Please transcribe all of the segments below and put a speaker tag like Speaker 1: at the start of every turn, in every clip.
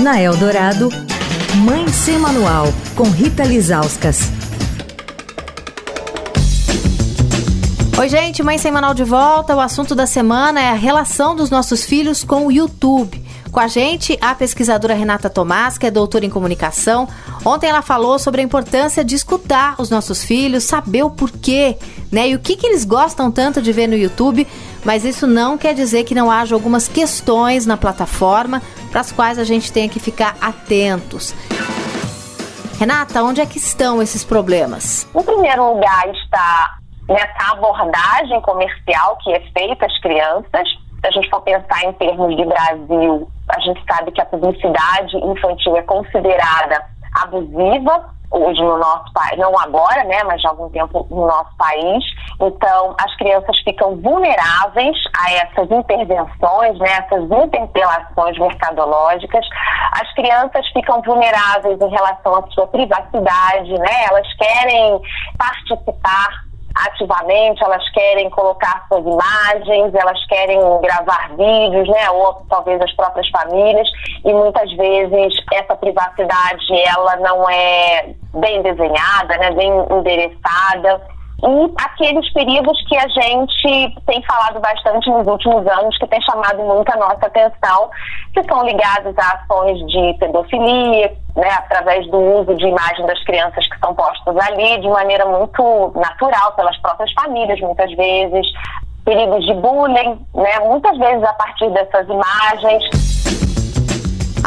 Speaker 1: Na Eldorado, Mãe Sem Manual, com Rita Lizauskas.
Speaker 2: Oi, gente, Mãe Sem Manual de volta. O assunto da semana é a relação dos nossos filhos com o YouTube. Com a gente, a pesquisadora Renata Tomás, que é doutora em comunicação. Ontem ela falou sobre a importância de escutar os nossos filhos, saber o porquê, né? E o que, que eles gostam tanto de ver no YouTube. Mas isso não quer dizer que não haja algumas questões na plataforma para as quais a gente tenha que ficar atentos. Renata, onde é que estão esses problemas?
Speaker 3: Em primeiro lugar está nessa abordagem comercial que é feita às crianças. Se a gente for pensar em termos de Brasil, a gente sabe que a publicidade infantil é considerada abusiva hoje no nosso país, não agora, né, mas já há algum tempo no nosso país. Então, as crianças ficam vulneráveis a essas intervenções, né, essas interpelações mercadológicas. As crianças ficam vulneráveis em relação à sua privacidade, né? Elas querem participar ativamente, elas querem colocar suas imagens, elas querem gravar vídeos, né, ou talvez as próprias famílias, e muitas vezes essa privacidade ela não é bem desenhada, né, bem endereçada e aqueles perigos que a gente tem falado bastante nos últimos anos, que tem chamado muito a nossa atenção, que são ligados a ações de pedofilia, né, através do uso de imagem das crianças que são postas ali de maneira muito natural pelas próprias famílias, muitas vezes, perigos de bullying, né, muitas vezes a partir dessas imagens.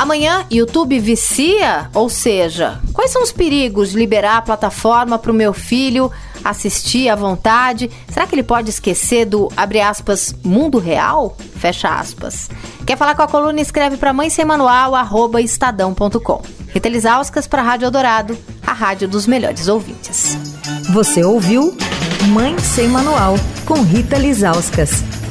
Speaker 2: Amanhã, YouTube vicia? Ou seja, quais são os perigos de liberar a plataforma para o meu filho assistir à vontade? Será que ele pode esquecer do, abre aspas, mundo real? Fecha aspas. Quer falar com a coluna? Escreve para mãe sem manual, arroba estadão.com. Rita Lisauskas para a Rádio Eldorado, a rádio dos melhores ouvintes.
Speaker 1: Você ouviu Mãe Sem Manual, com Rita Lisauskas.